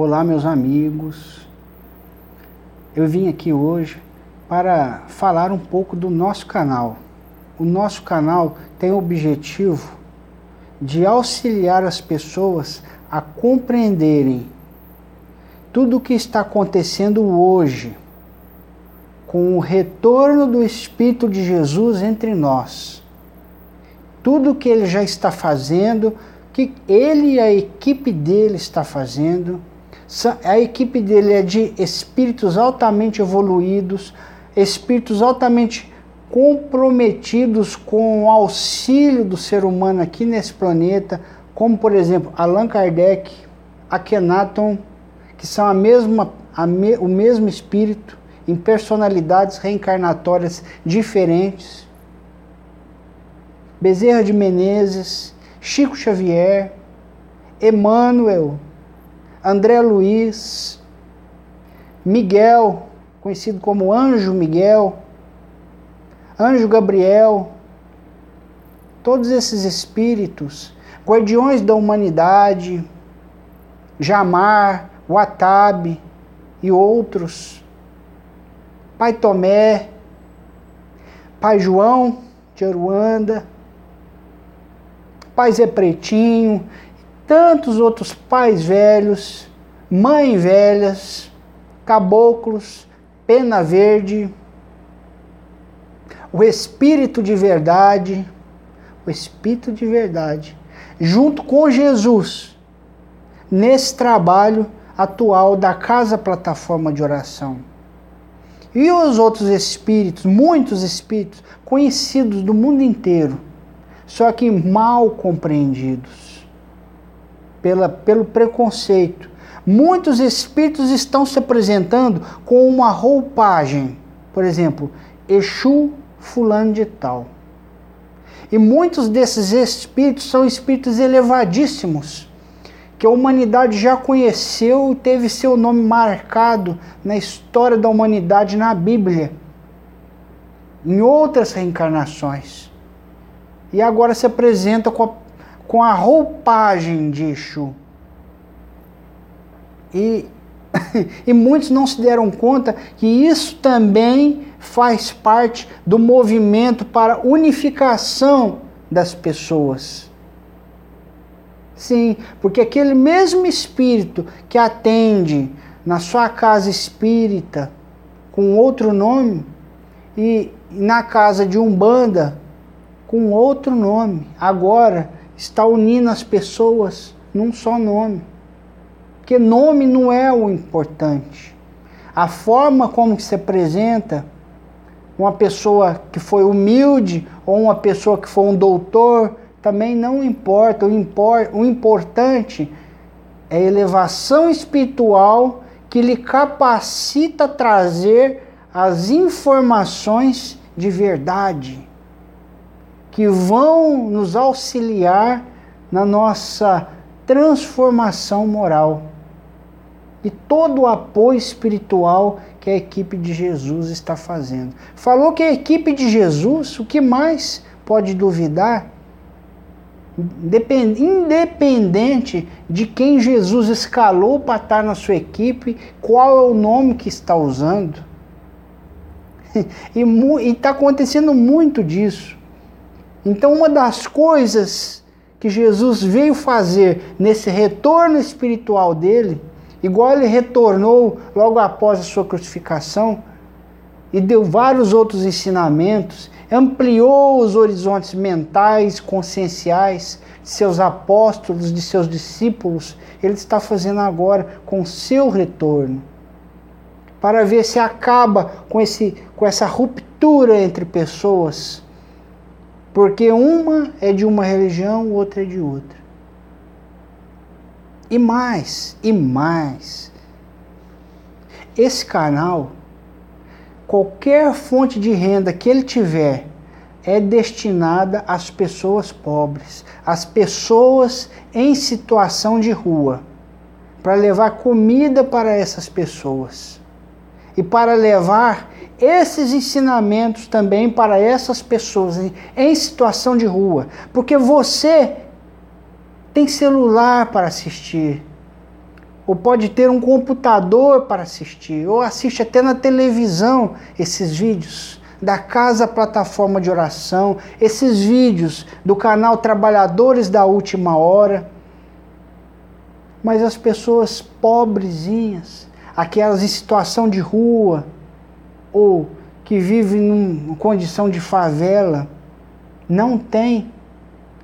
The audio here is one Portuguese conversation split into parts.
Olá, meus amigos. Eu vim aqui hoje para falar um pouco do nosso canal. O nosso canal tem o objetivo de auxiliar as pessoas a compreenderem tudo o que está acontecendo hoje com o retorno do Espírito de Jesus entre nós. Tudo o que ele já está fazendo, que ele e a equipe dele está fazendo. A equipe dele é de espíritos altamente evoluídos, espíritos altamente comprometidos com o auxílio do ser humano aqui nesse planeta, como por exemplo Allan Kardec, Akhenaton, que são a mesma, a me, o mesmo espírito, em personalidades reencarnatórias diferentes. Bezerra de Menezes, Chico Xavier, Emmanuel, André Luiz, Miguel, conhecido como Anjo Miguel, Anjo Gabriel, todos esses espíritos, guardiões da humanidade, Jamar, Watabe e outros, Pai Tomé, Pai João de Aruanda, Pai Zé Pretinho, tantos outros pais velhos, mães velhas, caboclos, pena verde, o Espírito de verdade, o Espírito de verdade, junto com Jesus, nesse trabalho atual da Casa Plataforma de Oração. E os outros espíritos, muitos espíritos conhecidos do mundo inteiro, só que mal compreendidos pela, pelo preconceito. Muitos espíritos estão se apresentando com uma roupagem, por exemplo, Exu fulano de tal. E muitos desses espíritos são espíritos elevadíssimos que a humanidade já conheceu e teve seu nome marcado na história da humanidade na Bíblia, em outras reencarnações. E agora se apresenta com a, com a roupagem de Exu. E, e muitos não se deram conta que isso também faz parte do movimento para unificação das pessoas. Sim, porque aquele mesmo espírito que atende na sua casa espírita com outro nome e na casa de Umbanda com outro nome, agora está unindo as pessoas num só nome. Porque nome não é o importante. A forma como se apresenta uma pessoa que foi humilde ou uma pessoa que foi um doutor também não importa. O, o importante é a elevação espiritual que lhe capacita a trazer as informações de verdade, que vão nos auxiliar na nossa transformação moral. E todo o apoio espiritual que a equipe de Jesus está fazendo. Falou que a equipe de Jesus, o que mais pode duvidar? independente de quem Jesus escalou para estar na sua equipe, qual é o nome que está usando. E está acontecendo muito disso. Então, uma das coisas que Jesus veio fazer nesse retorno espiritual dele, igual ele retornou logo após a sua crucificação, e deu vários outros ensinamentos, ampliou os horizontes mentais, conscienciais de seus apóstolos, de seus discípulos, ele está fazendo agora com seu retorno. Para ver se acaba com, esse, com essa ruptura entre pessoas. Porque uma é de uma religião, outra é de outra. E mais, e mais. Esse canal qualquer fonte de renda que ele tiver é destinada às pessoas pobres, às pessoas em situação de rua, para levar comida para essas pessoas e para levar esses ensinamentos também para essas pessoas em situação de rua, porque você tem celular para assistir, ou pode ter um computador para assistir, ou assiste até na televisão esses vídeos da Casa Plataforma de Oração, esses vídeos do canal Trabalhadores da Última Hora. Mas as pessoas pobrezinhas, aquelas em situação de rua, ou que vivem numa condição de favela, não têm.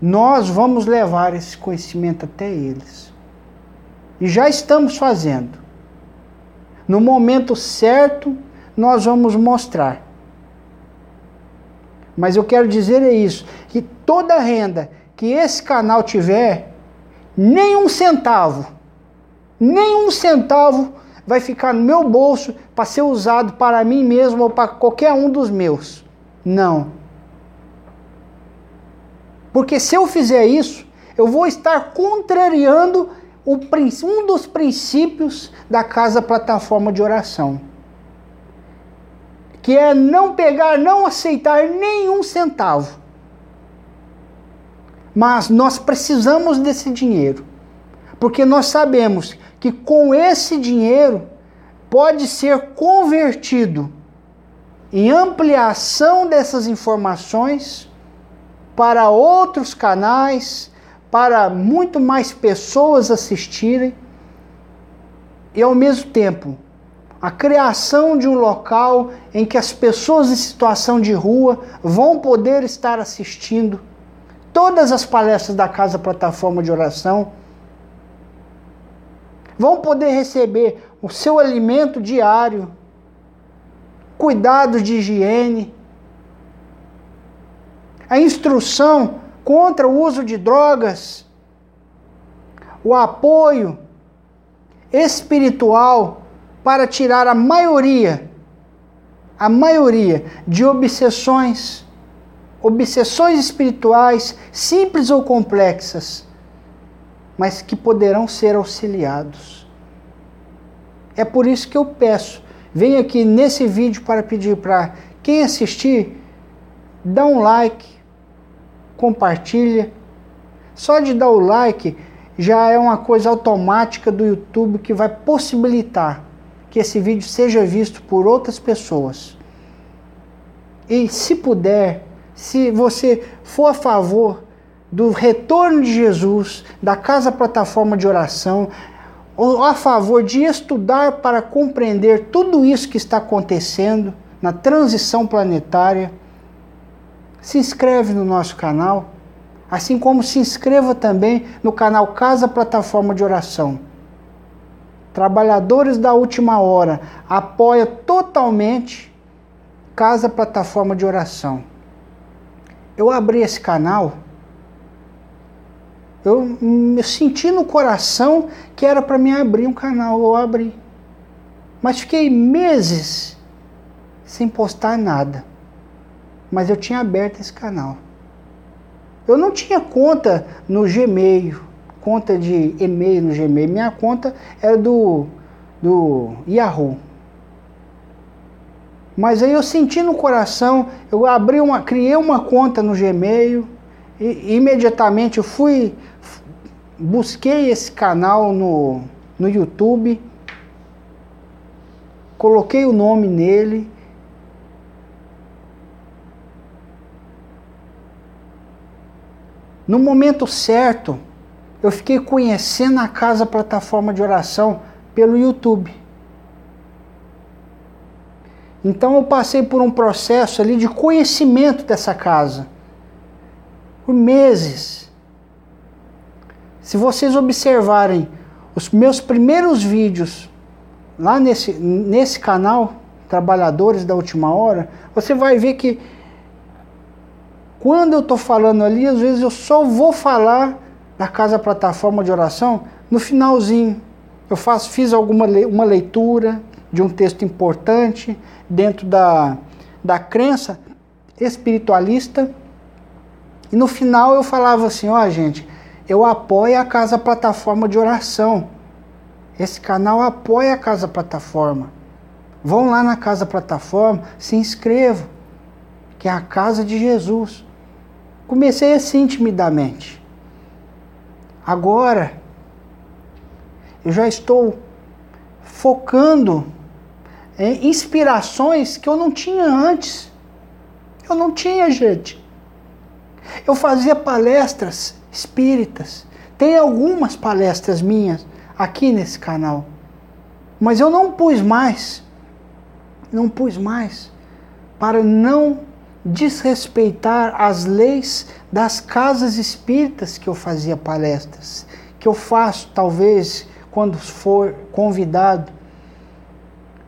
Nós vamos levar esse conhecimento até eles. E já estamos fazendo. No momento certo, nós vamos mostrar. Mas eu quero dizer é isso, que toda renda que esse canal tiver, nem um centavo, nem um centavo vai ficar no meu bolso para ser usado para mim mesmo ou para qualquer um dos meus. Não. Porque se eu fizer isso, eu vou estar contrariando um dos princípios da casa plataforma de oração, que é não pegar, não aceitar nenhum centavo. Mas nós precisamos desse dinheiro, porque nós sabemos que com esse dinheiro pode ser convertido em ampliação dessas informações para outros canais, para muito mais pessoas assistirem. E ao mesmo tempo a criação de um local em que as pessoas em situação de rua vão poder estar assistindo todas as palestras da Casa Plataforma de Oração, vão poder receber o seu alimento diário, cuidados de higiene, a instrução contra o uso de drogas, o apoio espiritual para tirar a maioria, a maioria de obsessões, obsessões espirituais, simples ou complexas, mas que poderão ser auxiliados. É por isso que eu peço, venho aqui nesse vídeo para pedir para quem assistir, dá um like, compartilha. Só de dar o like já é uma coisa automática do YouTube que vai possibilitar que esse vídeo seja visto por outras pessoas. E se puder, se você for a favor do retorno de Jesus, da casa plataforma de oração, a favor de estudar para compreender tudo isso que está acontecendo na transição planetária, se inscreve no nosso canal, assim como se inscreva também no canal Casa Plataforma de Oração. Trabalhadores da Última Hora apoia totalmente Casa Plataforma de Oração. Eu abri esse canal, eu senti no coração que era para me abrir um canal, eu abri. Mas fiquei meses sem postar nada mas eu tinha aberto esse canal. Eu não tinha conta no Gmail, conta de e-mail no Gmail. Minha conta era do, do Yahoo. Mas aí eu senti no coração, eu abri uma, criei uma conta no Gmail e imediatamente eu fui, busquei esse canal no, no YouTube, coloquei o nome nele No momento certo, eu fiquei conhecendo a casa plataforma de oração pelo YouTube. Então eu passei por um processo ali de conhecimento dessa casa. Por meses. Se vocês observarem os meus primeiros vídeos lá nesse, nesse canal, Trabalhadores da Última Hora, você vai ver que quando eu estou falando ali, às vezes eu só vou falar da casa plataforma de oração no finalzinho. Eu faço, fiz alguma uma leitura de um texto importante dentro da, da crença espiritualista. E no final eu falava assim, ó oh, gente, eu apoio a Casa Plataforma de Oração. Esse canal apoia a Casa Plataforma. Vão lá na Casa Plataforma, se inscrevam, que é a casa de Jesus. Comecei assim timidamente. Agora, eu já estou focando em inspirações que eu não tinha antes. Eu não tinha, gente. Eu fazia palestras espíritas. Tem algumas palestras minhas aqui nesse canal. Mas eu não pus mais. Não pus mais. Para não desrespeitar as leis das casas espíritas que eu fazia palestras. Que eu faço, talvez, quando for convidado.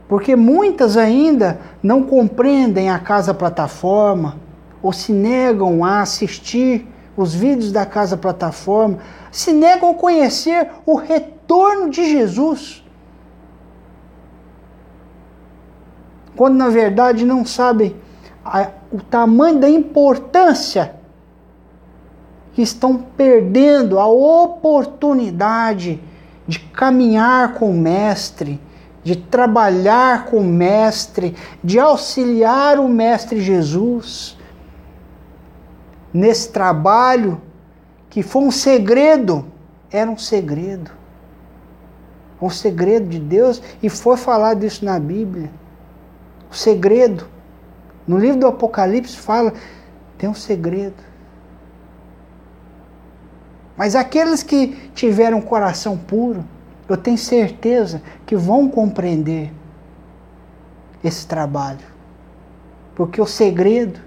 Porque muitas ainda não compreendem a casa plataforma ou se negam a assistir os vídeos da casa plataforma, se negam a conhecer o retorno de Jesus. Quando na verdade não sabem a, o tamanho da importância que estão perdendo a oportunidade de caminhar com o Mestre, de trabalhar com o Mestre, de auxiliar o Mestre Jesus nesse trabalho que foi um segredo, era um segredo. Um segredo de Deus e foi falado isso na Bíblia. O segredo. No livro do Apocalipse fala, tem um segredo. Mas aqueles que tiveram coração puro, eu tenho certeza que vão compreender esse trabalho. Porque o segredo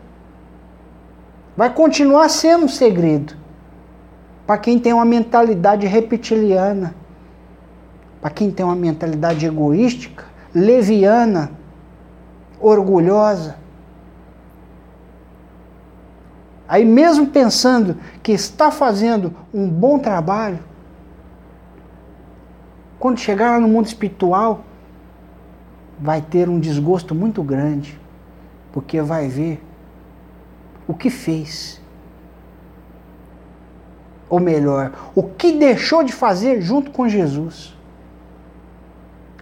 vai continuar sendo um segredo para quem tem uma mentalidade reptiliana, para quem tem uma mentalidade egoística, leviana, orgulhosa. Aí, mesmo pensando que está fazendo um bom trabalho, quando chegar lá no mundo espiritual, vai ter um desgosto muito grande, porque vai ver o que fez. Ou melhor, o que deixou de fazer junto com Jesus.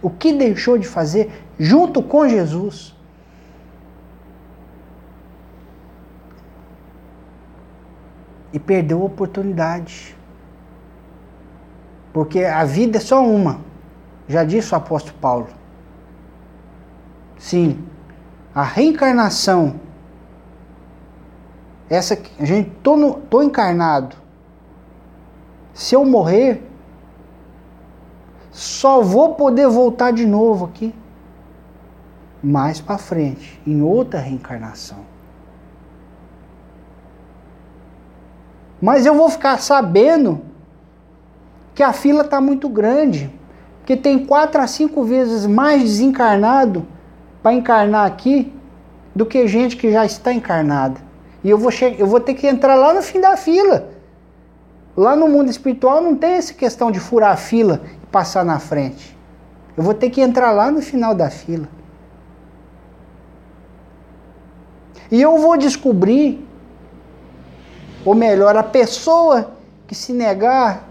O que deixou de fazer junto com Jesus. e perdeu a oportunidade. Porque a vida é só uma. Já disse o apóstolo Paulo. Sim, a reencarnação, essa gente tô, no, tô encarnado. Se eu morrer, só vou poder voltar de novo aqui mais para frente, em outra reencarnação. Mas eu vou ficar sabendo que a fila está muito grande, que tem quatro a cinco vezes mais desencarnado para encarnar aqui do que gente que já está encarnada. E eu vou, eu vou ter que entrar lá no fim da fila. Lá no mundo espiritual não tem essa questão de furar a fila e passar na frente. Eu vou ter que entrar lá no final da fila. E eu vou descobrir ou melhor, a pessoa que se negar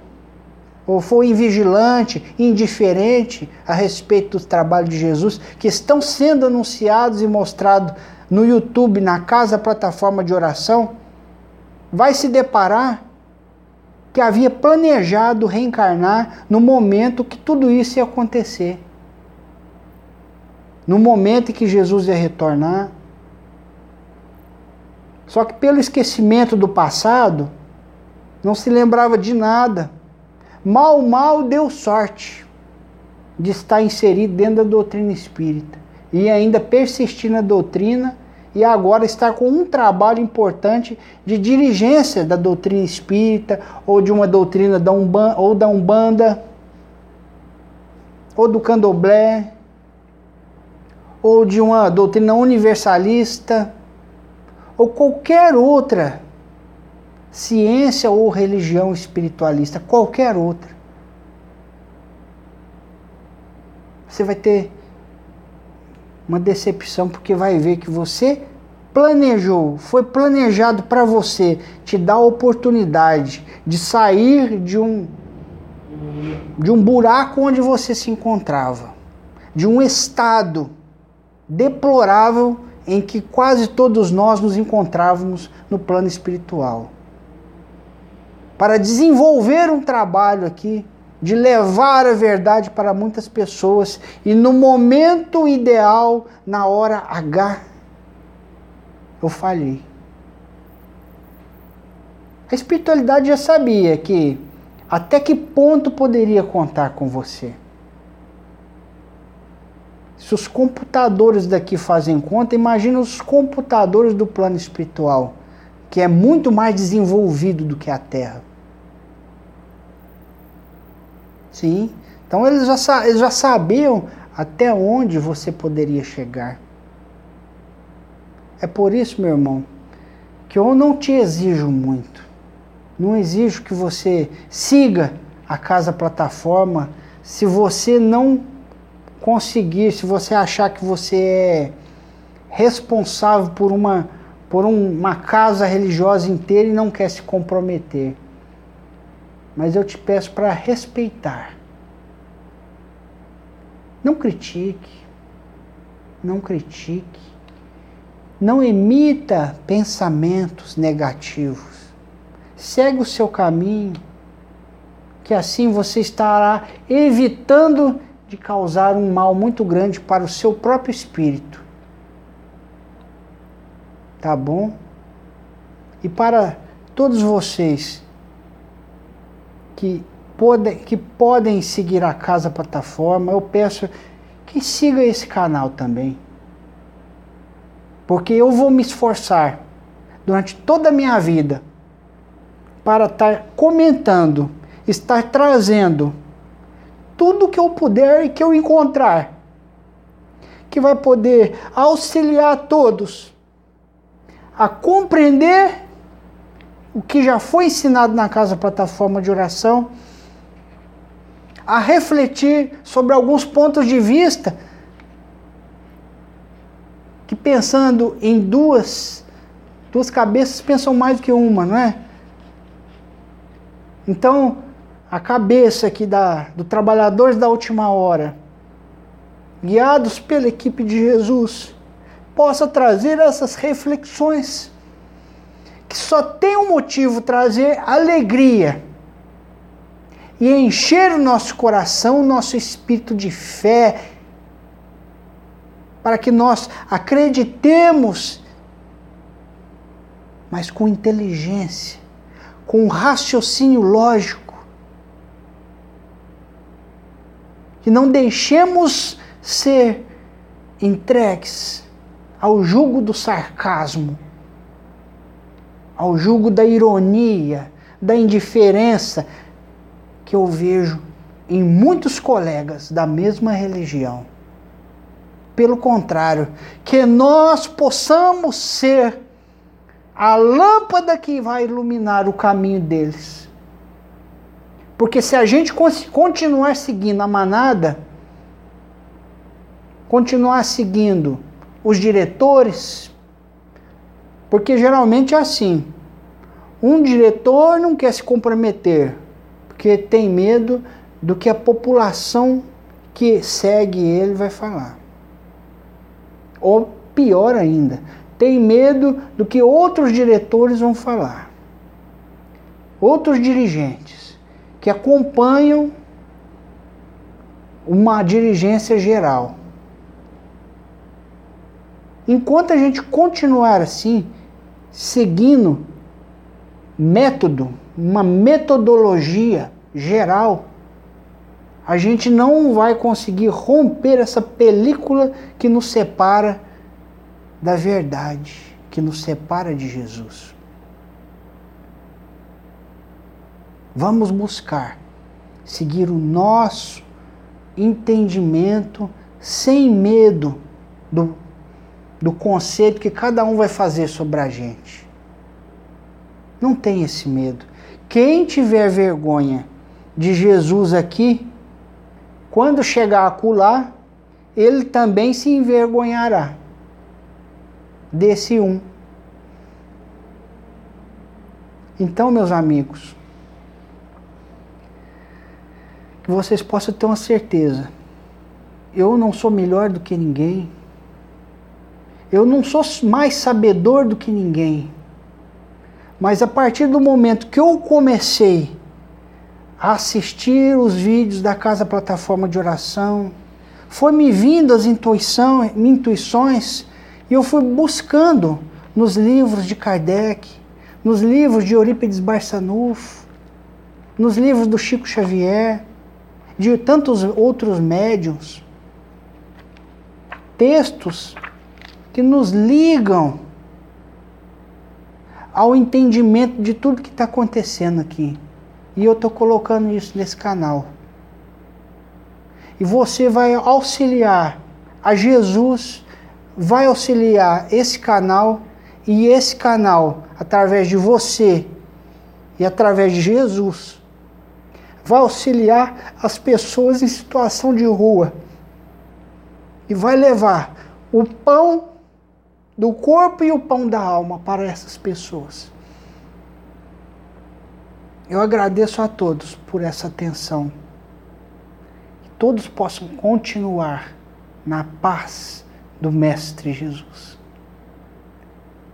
ou for invigilante, indiferente a respeito do trabalho de Jesus, que estão sendo anunciados e mostrados no YouTube, na casa plataforma de oração, vai se deparar que havia planejado reencarnar no momento que tudo isso ia acontecer. No momento em que Jesus ia retornar, só que pelo esquecimento do passado, não se lembrava de nada. Mal, mal deu sorte de estar inserido dentro da doutrina espírita e ainda persistir na doutrina e agora estar com um trabalho importante de dirigência da doutrina espírita ou de uma doutrina da ou da Umbanda ou do Candomblé ou de uma doutrina universalista ou qualquer outra ciência ou religião espiritualista, qualquer outra, você vai ter uma decepção porque vai ver que você planejou, foi planejado para você te dar a oportunidade de sair de um de um buraco onde você se encontrava, de um estado deplorável em que quase todos nós nos encontrávamos no plano espiritual. Para desenvolver um trabalho aqui de levar a verdade para muitas pessoas e no momento ideal, na hora H, eu falhei. A espiritualidade já sabia que até que ponto poderia contar com você. Se os computadores daqui fazem conta, imagina os computadores do plano espiritual, que é muito mais desenvolvido do que a Terra. Sim. Então eles já, eles já sabiam até onde você poderia chegar. É por isso, meu irmão, que eu não te exijo muito. Não exijo que você siga a casa plataforma se você não conseguir, se você achar que você é responsável por uma por uma casa religiosa inteira e não quer se comprometer mas eu te peço para respeitar. Não critique, não critique, não emita pensamentos negativos. Segue o seu caminho, que assim você estará evitando de causar um mal muito grande para o seu próprio espírito. Tá bom? E para todos vocês que, pode, que podem seguir a Casa Plataforma, eu peço que siga esse canal também. Porque eu vou me esforçar durante toda a minha vida para estar comentando, estar trazendo tudo que eu puder e que eu encontrar, que vai poder auxiliar todos a compreender o que já foi ensinado na casa plataforma de oração, a refletir sobre alguns pontos de vista que pensando em duas duas cabeças pensam mais do que uma, não é? Então, a cabeça aqui da, do Trabalhadores da Última Hora, guiados pela equipe de Jesus, possa trazer essas reflexões que só tem um motivo trazer alegria e encher o nosso coração, o nosso espírito de fé, para que nós acreditemos, mas com inteligência, com raciocínio lógico, que não deixemos ser entregues ao jugo do sarcasmo ao jugo da ironia, da indiferença que eu vejo em muitos colegas da mesma religião. Pelo contrário, que nós possamos ser a lâmpada que vai iluminar o caminho deles. Porque se a gente continuar seguindo a manada, continuar seguindo os diretores, porque geralmente é assim. Um diretor não quer se comprometer, porque tem medo do que a população que segue ele vai falar. Ou pior ainda, tem medo do que outros diretores vão falar. Outros dirigentes que acompanham uma dirigência geral. Enquanto a gente continuar assim, seguindo método, uma metodologia geral, a gente não vai conseguir romper essa película que nos separa da verdade, que nos separa de Jesus. Vamos buscar seguir o nosso entendimento sem medo do do conceito que cada um vai fazer sobre a gente. Não tem esse medo. Quem tiver vergonha de Jesus aqui, quando chegar a acular, ele também se envergonhará desse um. Então, meus amigos, que vocês possam ter uma certeza. Eu não sou melhor do que ninguém. Eu não sou mais sabedor do que ninguém. Mas a partir do momento que eu comecei a assistir os vídeos da Casa Plataforma de Oração. Foi me vindo as intuições e eu fui buscando nos livros de Kardec, nos livros de Eurípides Barçanufo, nos livros do Chico Xavier, de tantos outros médiums. Textos que nos ligam ao entendimento de tudo que está acontecendo aqui. E eu estou colocando isso nesse canal. E você vai auxiliar a Jesus, vai auxiliar esse canal e esse canal, através de você e através de Jesus, vai auxiliar as pessoas em situação de rua e vai levar o pão do corpo e o pão da alma para essas pessoas. Eu agradeço a todos por essa atenção. Que todos possam continuar na paz do Mestre Jesus.